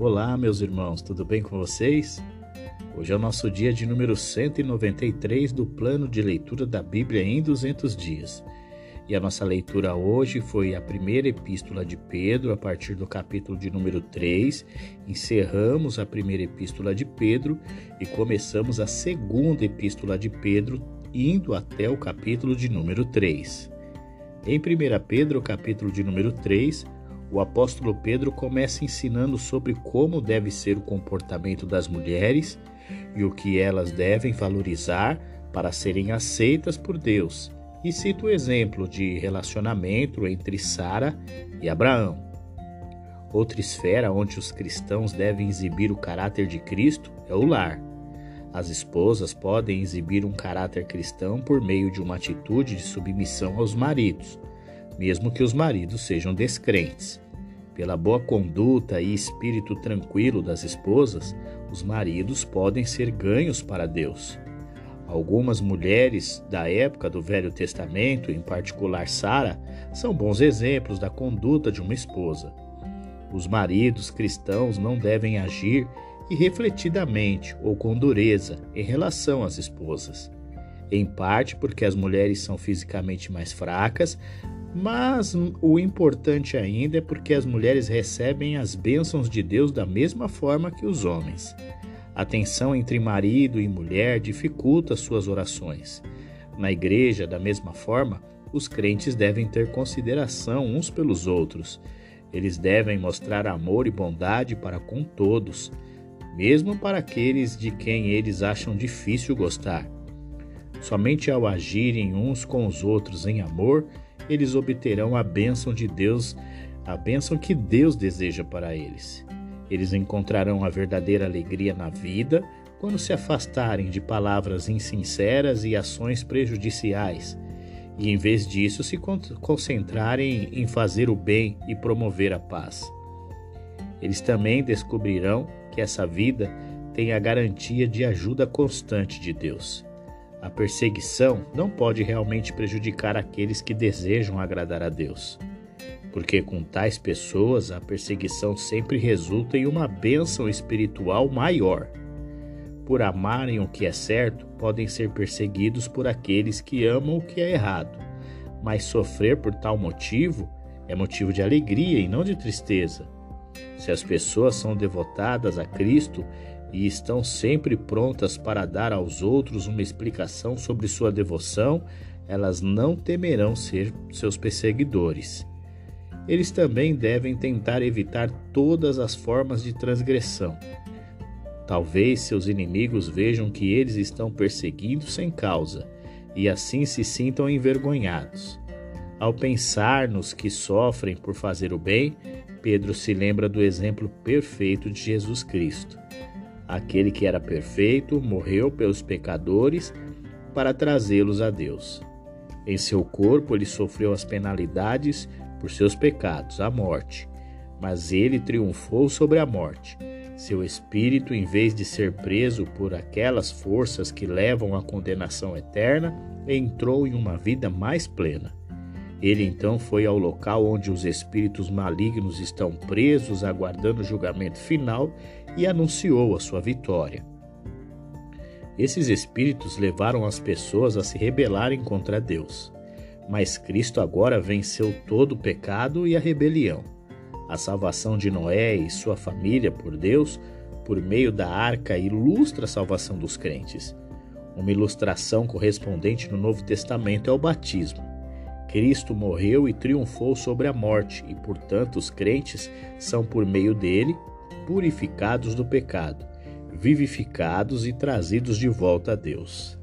Olá, meus irmãos, tudo bem com vocês? Hoje é o nosso dia de número 193 do plano de leitura da Bíblia em 200 dias. E a nossa leitura hoje foi a primeira epístola de Pedro, a partir do capítulo de número 3. Encerramos a primeira epístola de Pedro e começamos a segunda epístola de Pedro, indo até o capítulo de número 3. Em 1 Pedro, capítulo de número 3, o apóstolo Pedro começa ensinando sobre como deve ser o comportamento das mulheres e o que elas devem valorizar para serem aceitas por Deus. E cita o exemplo de relacionamento entre Sara e Abraão. Outra esfera onde os cristãos devem exibir o caráter de Cristo é o lar. As esposas podem exibir um caráter cristão por meio de uma atitude de submissão aos maridos, mesmo que os maridos sejam descrentes. Pela boa conduta e espírito tranquilo das esposas, os maridos podem ser ganhos para Deus. Algumas mulheres da época do Velho Testamento, em particular Sara, são bons exemplos da conduta de uma esposa. Os maridos cristãos não devem agir irrefletidamente ou com dureza em relação às esposas. Em parte porque as mulheres são fisicamente mais fracas, mas o importante ainda é porque as mulheres recebem as bênçãos de Deus da mesma forma que os homens. A tensão entre marido e mulher dificulta suas orações. Na igreja, da mesma forma, os crentes devem ter consideração uns pelos outros. Eles devem mostrar amor e bondade para com todos, mesmo para aqueles de quem eles acham difícil gostar. Somente ao agirem uns com os outros em amor, eles obterão a bênção de Deus, a bênção que Deus deseja para eles. Eles encontrarão a verdadeira alegria na vida quando se afastarem de palavras insinceras e ações prejudiciais, e em vez disso se concentrarem em fazer o bem e promover a paz. Eles também descobrirão que essa vida tem a garantia de ajuda constante de Deus. A perseguição não pode realmente prejudicar aqueles que desejam agradar a Deus, porque com tais pessoas a perseguição sempre resulta em uma bênção espiritual maior. Por amarem o que é certo, podem ser perseguidos por aqueles que amam o que é errado, mas sofrer por tal motivo é motivo de alegria e não de tristeza. Se as pessoas são devotadas a Cristo, e estão sempre prontas para dar aos outros uma explicação sobre sua devoção, elas não temerão ser seus perseguidores. Eles também devem tentar evitar todas as formas de transgressão. Talvez seus inimigos vejam que eles estão perseguindo sem causa e assim se sintam envergonhados. Ao pensar nos que sofrem por fazer o bem, Pedro se lembra do exemplo perfeito de Jesus Cristo. Aquele que era perfeito morreu pelos pecadores para trazê-los a Deus. Em seu corpo ele sofreu as penalidades por seus pecados, a morte, mas ele triunfou sobre a morte. Seu espírito, em vez de ser preso por aquelas forças que levam à condenação eterna, entrou em uma vida mais plena. Ele então foi ao local onde os espíritos malignos estão presos, aguardando o julgamento final, e anunciou a sua vitória. Esses espíritos levaram as pessoas a se rebelarem contra Deus. Mas Cristo agora venceu todo o pecado e a rebelião. A salvação de Noé e sua família por Deus, por meio da arca, ilustra a salvação dos crentes. Uma ilustração correspondente no Novo Testamento é o batismo. Cristo morreu e triunfou sobre a morte, e portanto os crentes são, por meio dele, purificados do pecado, vivificados e trazidos de volta a Deus.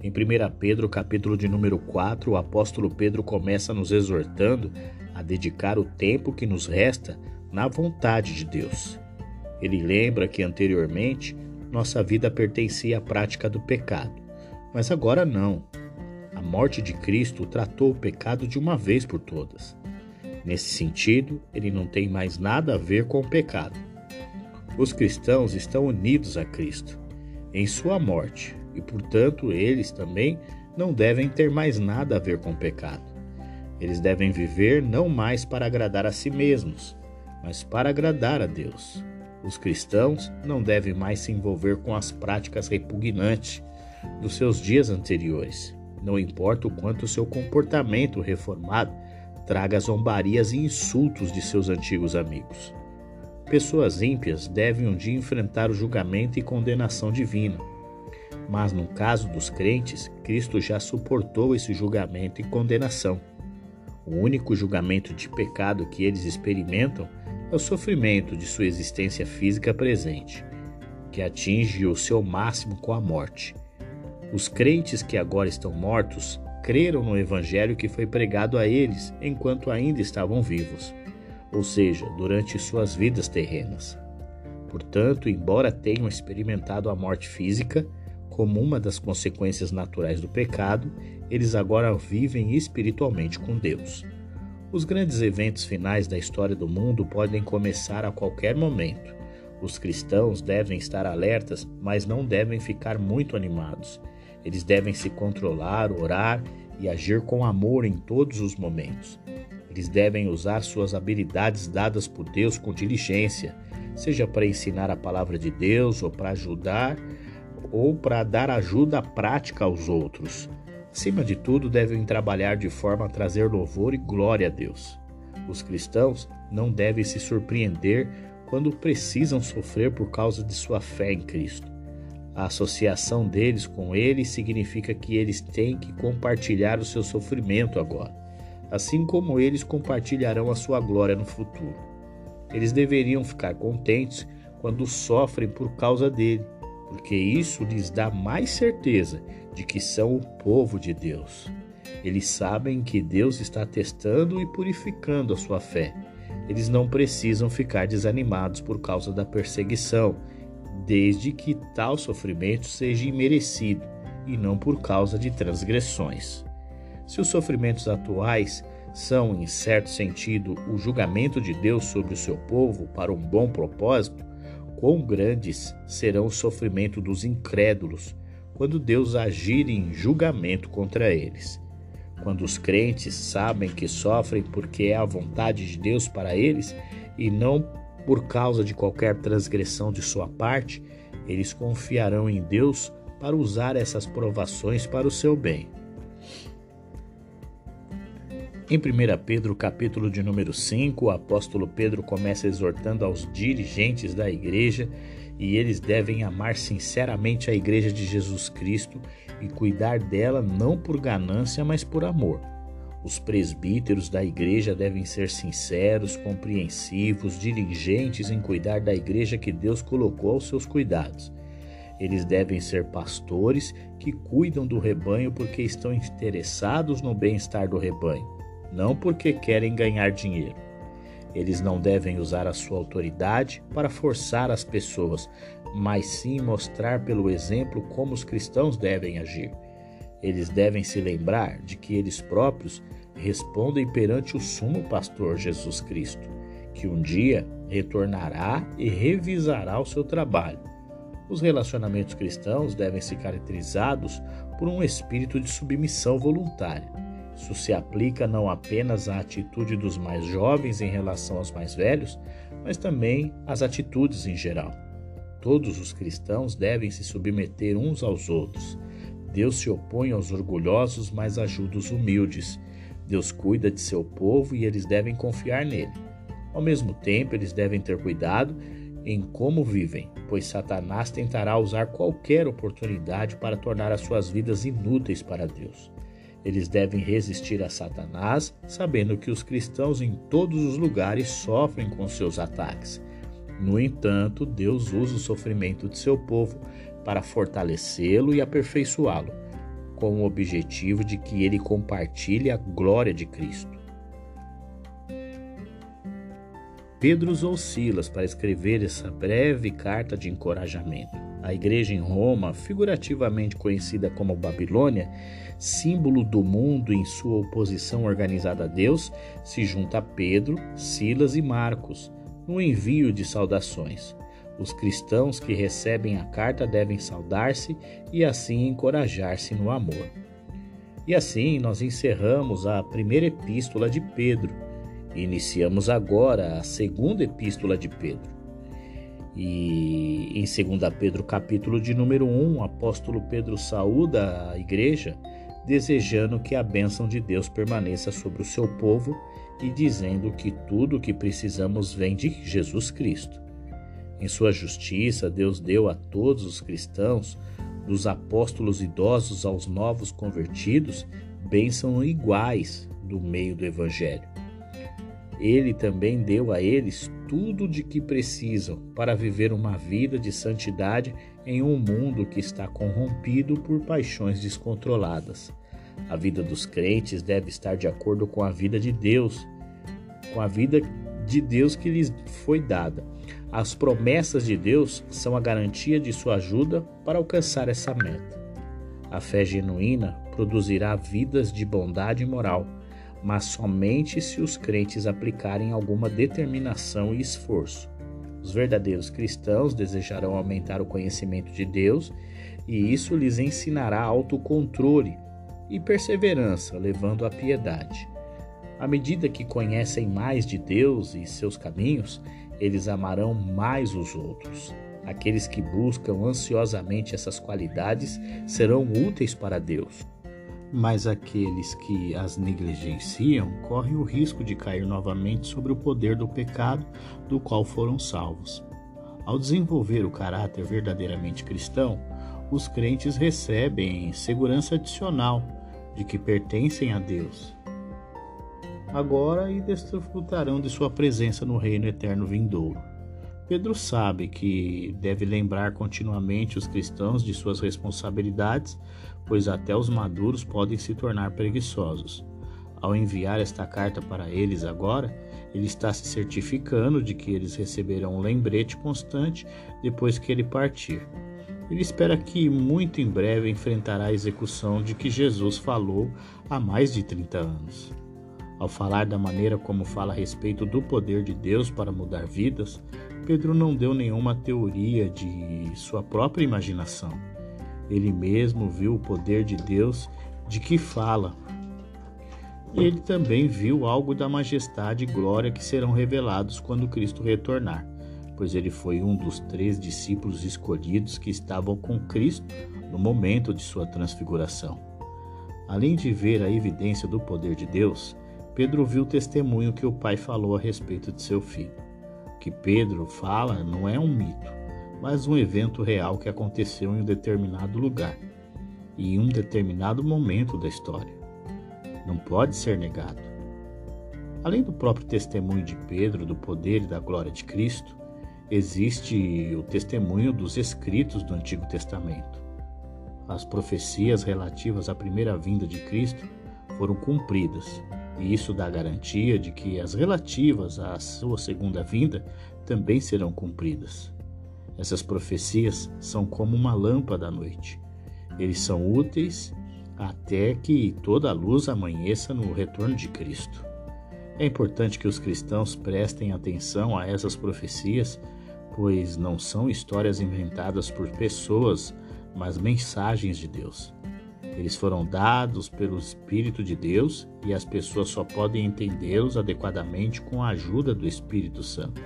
Em 1 Pedro, capítulo de número 4, o apóstolo Pedro começa nos exortando a dedicar o tempo que nos resta na vontade de Deus. Ele lembra que anteriormente nossa vida pertencia à prática do pecado, mas agora não. A morte de Cristo tratou o pecado de uma vez por todas. Nesse sentido, ele não tem mais nada a ver com o pecado. Os cristãos estão unidos a Cristo em sua morte e, portanto, eles também não devem ter mais nada a ver com o pecado. Eles devem viver não mais para agradar a si mesmos, mas para agradar a Deus. Os cristãos não devem mais se envolver com as práticas repugnantes dos seus dias anteriores. Não importa o quanto seu comportamento reformado traga zombarias e insultos de seus antigos amigos. Pessoas ímpias devem um dia enfrentar o julgamento e condenação divina. Mas no caso dos crentes, Cristo já suportou esse julgamento e condenação. O único julgamento de pecado que eles experimentam é o sofrimento de sua existência física presente, que atinge o seu máximo com a morte. Os crentes que agora estão mortos creram no evangelho que foi pregado a eles enquanto ainda estavam vivos, ou seja, durante suas vidas terrenas. Portanto, embora tenham experimentado a morte física como uma das consequências naturais do pecado, eles agora vivem espiritualmente com Deus. Os grandes eventos finais da história do mundo podem começar a qualquer momento. Os cristãos devem estar alertas, mas não devem ficar muito animados. Eles devem se controlar, orar e agir com amor em todos os momentos. Eles devem usar suas habilidades dadas por Deus com diligência, seja para ensinar a palavra de Deus ou para ajudar ou para dar ajuda prática aos outros. Acima de tudo, devem trabalhar de forma a trazer louvor e glória a Deus. Os cristãos não devem se surpreender quando precisam sofrer por causa de sua fé em Cristo. A associação deles com ele significa que eles têm que compartilhar o seu sofrimento agora, assim como eles compartilharão a sua glória no futuro. Eles deveriam ficar contentes quando sofrem por causa dele, porque isso lhes dá mais certeza de que são o povo de Deus. Eles sabem que Deus está testando e purificando a sua fé. Eles não precisam ficar desanimados por causa da perseguição desde que tal sofrimento seja imerecido e não por causa de transgressões. Se os sofrimentos atuais são, em certo sentido, o julgamento de Deus sobre o seu povo para um bom propósito, quão grandes serão os sofrimentos dos incrédulos quando Deus agir em julgamento contra eles. Quando os crentes sabem que sofrem porque é a vontade de Deus para eles e não por causa de qualquer transgressão de sua parte, eles confiarão em Deus para usar essas provações para o seu bem. Em 1 Pedro, capítulo de número 5, o apóstolo Pedro começa exortando aos dirigentes da igreja e eles devem amar sinceramente a igreja de Jesus Cristo e cuidar dela não por ganância, mas por amor. Os presbíteros da igreja devem ser sinceros, compreensivos, diligentes em cuidar da igreja que Deus colocou aos seus cuidados. Eles devem ser pastores que cuidam do rebanho porque estão interessados no bem-estar do rebanho, não porque querem ganhar dinheiro. Eles não devem usar a sua autoridade para forçar as pessoas, mas sim mostrar pelo exemplo como os cristãos devem agir. Eles devem se lembrar de que eles próprios respondem perante o sumo pastor Jesus Cristo, que um dia retornará e revisará o seu trabalho. Os relacionamentos cristãos devem ser caracterizados por um espírito de submissão voluntária. Isso se aplica não apenas à atitude dos mais jovens em relação aos mais velhos, mas também às atitudes em geral. Todos os cristãos devem se submeter uns aos outros. Deus se opõe aos orgulhosos, mas ajuda os humildes. Deus cuida de seu povo e eles devem confiar nele. Ao mesmo tempo, eles devem ter cuidado em como vivem, pois Satanás tentará usar qualquer oportunidade para tornar as suas vidas inúteis para Deus. Eles devem resistir a Satanás, sabendo que os cristãos em todos os lugares sofrem com seus ataques. No entanto, Deus usa o sofrimento de seu povo para fortalecê-lo e aperfeiçoá-lo com o objetivo de que ele compartilhe a glória de Cristo. Pedro usou Silas para escrever essa breve carta de encorajamento. A igreja em Roma, figurativamente conhecida como Babilônia, símbolo do mundo em sua oposição organizada a Deus, se junta a Pedro, Silas e Marcos no envio de saudações. Os cristãos que recebem a carta devem saudar-se e assim encorajar-se no amor. E assim nós encerramos a primeira epístola de Pedro. Iniciamos agora a segunda epístola de Pedro. E em 2 Pedro, capítulo de número 1, o apóstolo Pedro saúda a igreja, desejando que a bênção de Deus permaneça sobre o seu povo e dizendo que tudo o que precisamos vem de Jesus Cristo. Em sua justiça, Deus deu a todos os cristãos, dos apóstolos idosos aos novos convertidos, bênçãos iguais do meio do Evangelho. Ele também deu a eles tudo de que precisam para viver uma vida de santidade em um mundo que está corrompido por paixões descontroladas. A vida dos crentes deve estar de acordo com a vida de Deus, com a vida de Deus que lhes foi dada. As promessas de Deus são a garantia de sua ajuda para alcançar essa meta. A fé genuína produzirá vidas de bondade moral mas somente se os crentes aplicarem alguma determinação e esforço. Os verdadeiros cristãos desejarão aumentar o conhecimento de Deus e isso lhes ensinará autocontrole e perseverança, levando à piedade. À medida que conhecem mais de Deus e seus caminhos, eles amarão mais os outros. Aqueles que buscam ansiosamente essas qualidades serão úteis para Deus mas aqueles que as negligenciam correm o risco de cair novamente sobre o poder do pecado do qual foram salvos. Ao desenvolver o caráter verdadeiramente cristão, os crentes recebem segurança adicional de que pertencem a Deus. Agora e desfrutarão de sua presença no reino eterno vindouro. Pedro sabe que deve lembrar continuamente os cristãos de suas responsabilidades, pois até os maduros podem se tornar preguiçosos. Ao enviar esta carta para eles agora, ele está se certificando de que eles receberão um lembrete constante depois que ele partir. Ele espera que muito em breve enfrentará a execução de que Jesus falou há mais de 30 anos. Ao falar da maneira como fala a respeito do poder de Deus para mudar vidas, Pedro não deu nenhuma teoria de sua própria imaginação. Ele mesmo viu o poder de Deus de que fala. Ele também viu algo da majestade e glória que serão revelados quando Cristo retornar, pois ele foi um dos três discípulos escolhidos que estavam com Cristo no momento de sua transfiguração. Além de ver a evidência do poder de Deus, Pedro viu o testemunho que o pai falou a respeito de seu filho. O que Pedro fala não é um mito, mas um evento real que aconteceu em um determinado lugar e em um determinado momento da história. Não pode ser negado. Além do próprio testemunho de Pedro do poder e da glória de Cristo, existe o testemunho dos escritos do Antigo Testamento. As profecias relativas à primeira vinda de Cristo foram cumpridas e isso dá garantia de que as relativas à sua segunda vinda também serão cumpridas. Essas profecias são como uma lâmpada à noite. Eles são úteis até que toda a luz amanheça no retorno de Cristo. É importante que os cristãos prestem atenção a essas profecias, pois não são histórias inventadas por pessoas, mas mensagens de Deus. Eles foram dados pelo Espírito de Deus e as pessoas só podem entendê-los adequadamente com a ajuda do Espírito Santo.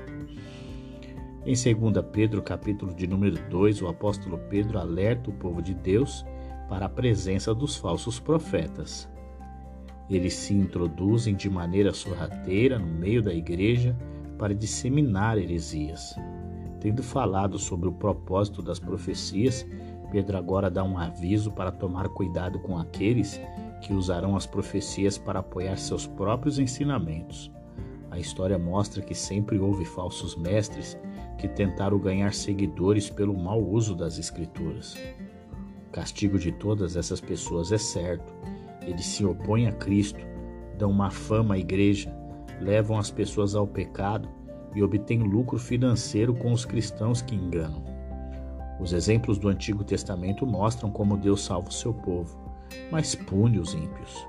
Em 2 Pedro, capítulo de número 2, o apóstolo Pedro alerta o povo de Deus para a presença dos falsos profetas. Eles se introduzem de maneira sorrateira no meio da igreja para disseminar heresias. Tendo falado sobre o propósito das profecias, Pedro agora dá um aviso para tomar cuidado com aqueles que usarão as profecias para apoiar seus próprios ensinamentos. A história mostra que sempre houve falsos mestres que tentaram ganhar seguidores pelo mau uso das Escrituras. O castigo de todas essas pessoas é certo. Eles se opõem a Cristo, dão uma fama à igreja, levam as pessoas ao pecado e obtêm lucro financeiro com os cristãos que enganam. Os exemplos do Antigo Testamento mostram como Deus salva o seu povo, mas pune os ímpios.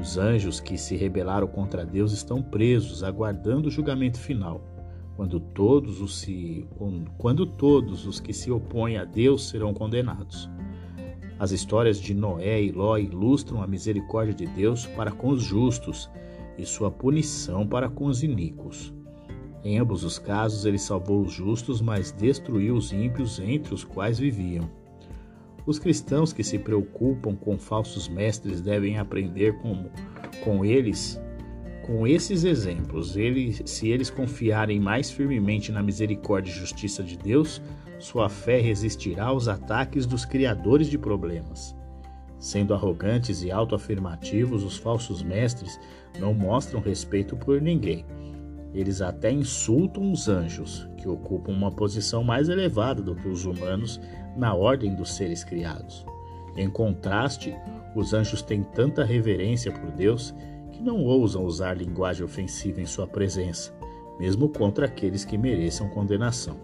Os anjos que se rebelaram contra Deus estão presos, aguardando o julgamento final, quando todos os, se, quando todos os que se opõem a Deus serão condenados. As histórias de Noé e Ló ilustram a misericórdia de Deus para com os justos e sua punição para com os iníquos. Em ambos os casos, ele salvou os justos, mas destruiu os ímpios entre os quais viviam. Os cristãos que se preocupam com falsos mestres devem aprender com, com eles, com esses exemplos. Eles, se eles confiarem mais firmemente na misericórdia e justiça de Deus, sua fé resistirá aos ataques dos criadores de problemas. Sendo arrogantes e autoafirmativos, os falsos mestres não mostram respeito por ninguém. Eles até insultam os anjos, que ocupam uma posição mais elevada do que os humanos na ordem dos seres criados. Em contraste, os anjos têm tanta reverência por Deus que não ousam usar linguagem ofensiva em sua presença, mesmo contra aqueles que mereçam condenação.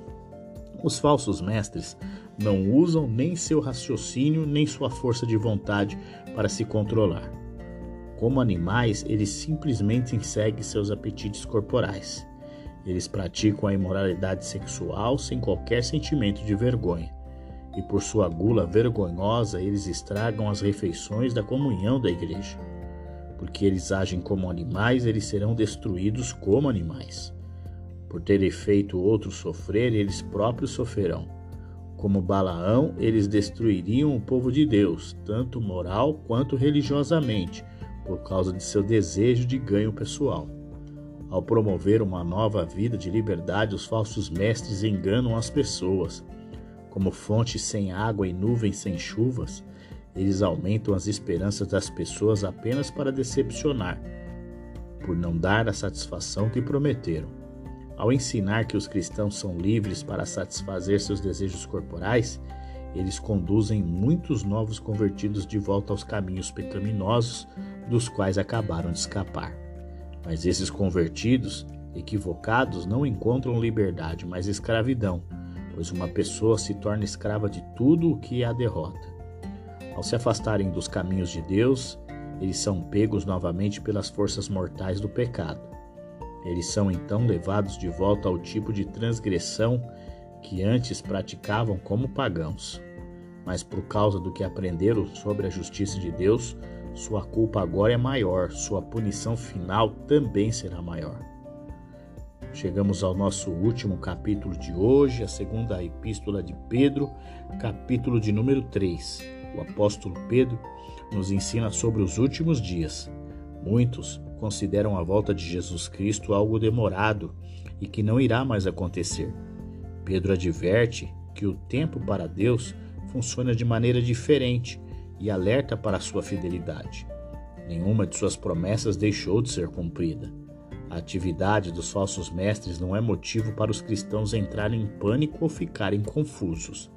Os falsos mestres não usam nem seu raciocínio nem sua força de vontade para se controlar. Como animais, eles simplesmente seguem seus apetites corporais. Eles praticam a imoralidade sexual sem qualquer sentimento de vergonha. E por sua gula vergonhosa, eles estragam as refeições da comunhão da igreja. Porque eles agem como animais, eles serão destruídos como animais. Por terem feito outros sofrer, eles próprios sofrerão. Como Balaão, eles destruiriam o povo de Deus, tanto moral quanto religiosamente, por causa de seu desejo de ganho pessoal. Ao promover uma nova vida de liberdade, os falsos mestres enganam as pessoas. Como fontes sem água e nuvens sem chuvas, eles aumentam as esperanças das pessoas apenas para decepcionar, por não dar a satisfação que prometeram. Ao ensinar que os cristãos são livres para satisfazer seus desejos corporais, eles conduzem muitos novos convertidos de volta aos caminhos pecaminosos dos quais acabaram de escapar. Mas esses convertidos, equivocados, não encontram liberdade, mas escravidão, pois uma pessoa se torna escrava de tudo o que a derrota. Ao se afastarem dos caminhos de Deus, eles são pegos novamente pelas forças mortais do pecado. Eles são então levados de volta ao tipo de transgressão que antes praticavam como pagãos. Mas por causa do que aprenderam sobre a justiça de Deus, sua culpa agora é maior, sua punição final também será maior. Chegamos ao nosso último capítulo de hoje, a segunda epístola de Pedro, capítulo de número 3. O apóstolo Pedro nos ensina sobre os últimos dias. Muitos consideram a volta de Jesus Cristo algo demorado e que não irá mais acontecer. Pedro adverte que o tempo para Deus funciona de maneira diferente e alerta para sua fidelidade. Nenhuma de suas promessas deixou de ser cumprida. A atividade dos falsos mestres não é motivo para os cristãos entrarem em pânico ou ficarem confusos.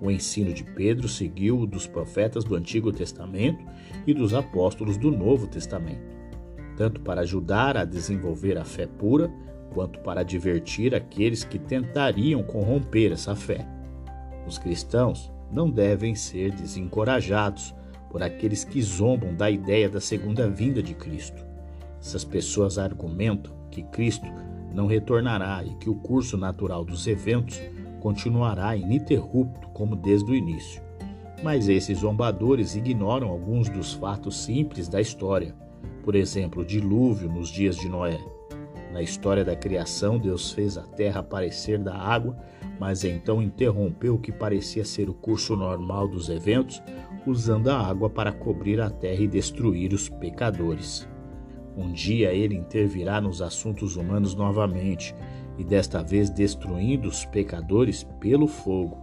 O ensino de Pedro seguiu o dos profetas do Antigo Testamento e dos apóstolos do Novo Testamento tanto para ajudar a desenvolver a fé pura, quanto para advertir aqueles que tentariam corromper essa fé. Os cristãos não devem ser desencorajados por aqueles que zombam da ideia da segunda vinda de Cristo. Essas pessoas argumentam que Cristo não retornará e que o curso natural dos eventos continuará ininterrupto como desde o início. Mas esses zombadores ignoram alguns dos fatos simples da história por exemplo, o dilúvio nos dias de Noé. Na história da criação, Deus fez a terra aparecer da água, mas então interrompeu o que parecia ser o curso normal dos eventos, usando a água para cobrir a terra e destruir os pecadores. Um dia ele intervirá nos assuntos humanos novamente, e desta vez destruindo os pecadores pelo fogo.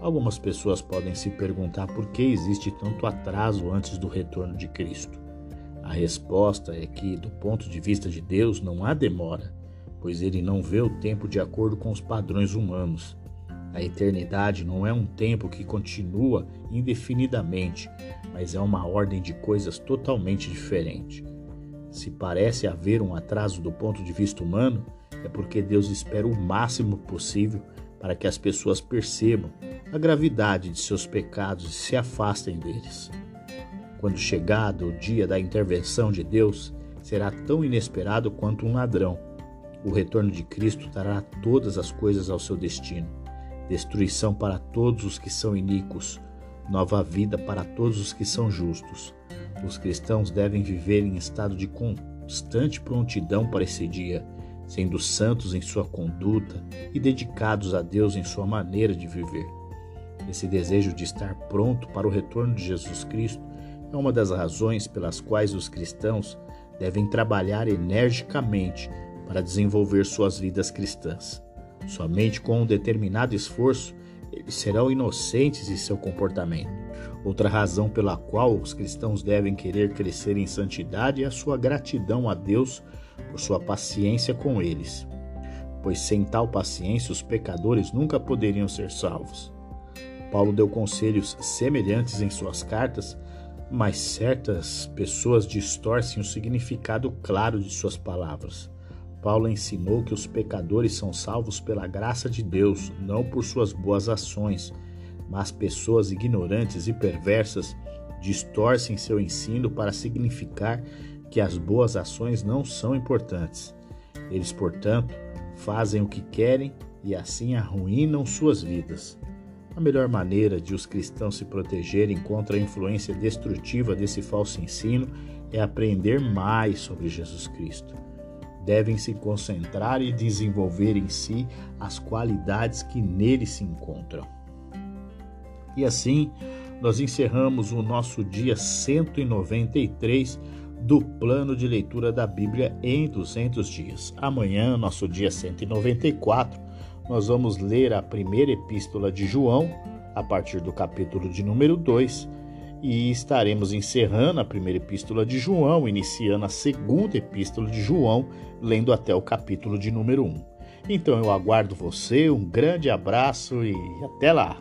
Algumas pessoas podem se perguntar por que existe tanto atraso antes do retorno de Cristo. A resposta é que, do ponto de vista de Deus, não há demora, pois ele não vê o tempo de acordo com os padrões humanos. A eternidade não é um tempo que continua indefinidamente, mas é uma ordem de coisas totalmente diferente. Se parece haver um atraso do ponto de vista humano, é porque Deus espera o máximo possível para que as pessoas percebam a gravidade de seus pecados e se afastem deles. Quando chegado o dia da intervenção de Deus, será tão inesperado quanto um ladrão. O retorno de Cristo trará todas as coisas ao seu destino: destruição para todos os que são iníquos, nova vida para todos os que são justos. Os cristãos devem viver em estado de constante prontidão para esse dia, sendo santos em sua conduta e dedicados a Deus em sua maneira de viver. Esse desejo de estar pronto para o retorno de Jesus Cristo é uma das razões pelas quais os cristãos devem trabalhar energicamente para desenvolver suas vidas cristãs. Somente com um determinado esforço eles serão inocentes em seu comportamento. Outra razão pela qual os cristãos devem querer crescer em santidade é a sua gratidão a Deus por sua paciência com eles. Pois sem tal paciência os pecadores nunca poderiam ser salvos. Paulo deu conselhos semelhantes em suas cartas, mas certas pessoas distorcem o significado claro de suas palavras. Paulo ensinou que os pecadores são salvos pela graça de Deus, não por suas boas ações, mas pessoas ignorantes e perversas distorcem seu ensino para significar que as boas ações não são importantes. Eles, portanto, fazem o que querem e assim arruinam suas vidas. A melhor maneira de os cristãos se protegerem contra a influência destrutiva desse falso ensino é aprender mais sobre Jesus Cristo devem se concentrar e desenvolver em si as qualidades que nele se encontram. E assim, nós encerramos o nosso dia 193 do plano de leitura da Bíblia em 200 dias. Amanhã, nosso dia 194, nós vamos ler a primeira epístola de João, a partir do capítulo de número 2 e estaremos encerrando a primeira epístola de João, iniciando a segunda epístola de João, lendo até o capítulo de número 1. Então eu aguardo você, um grande abraço e até lá!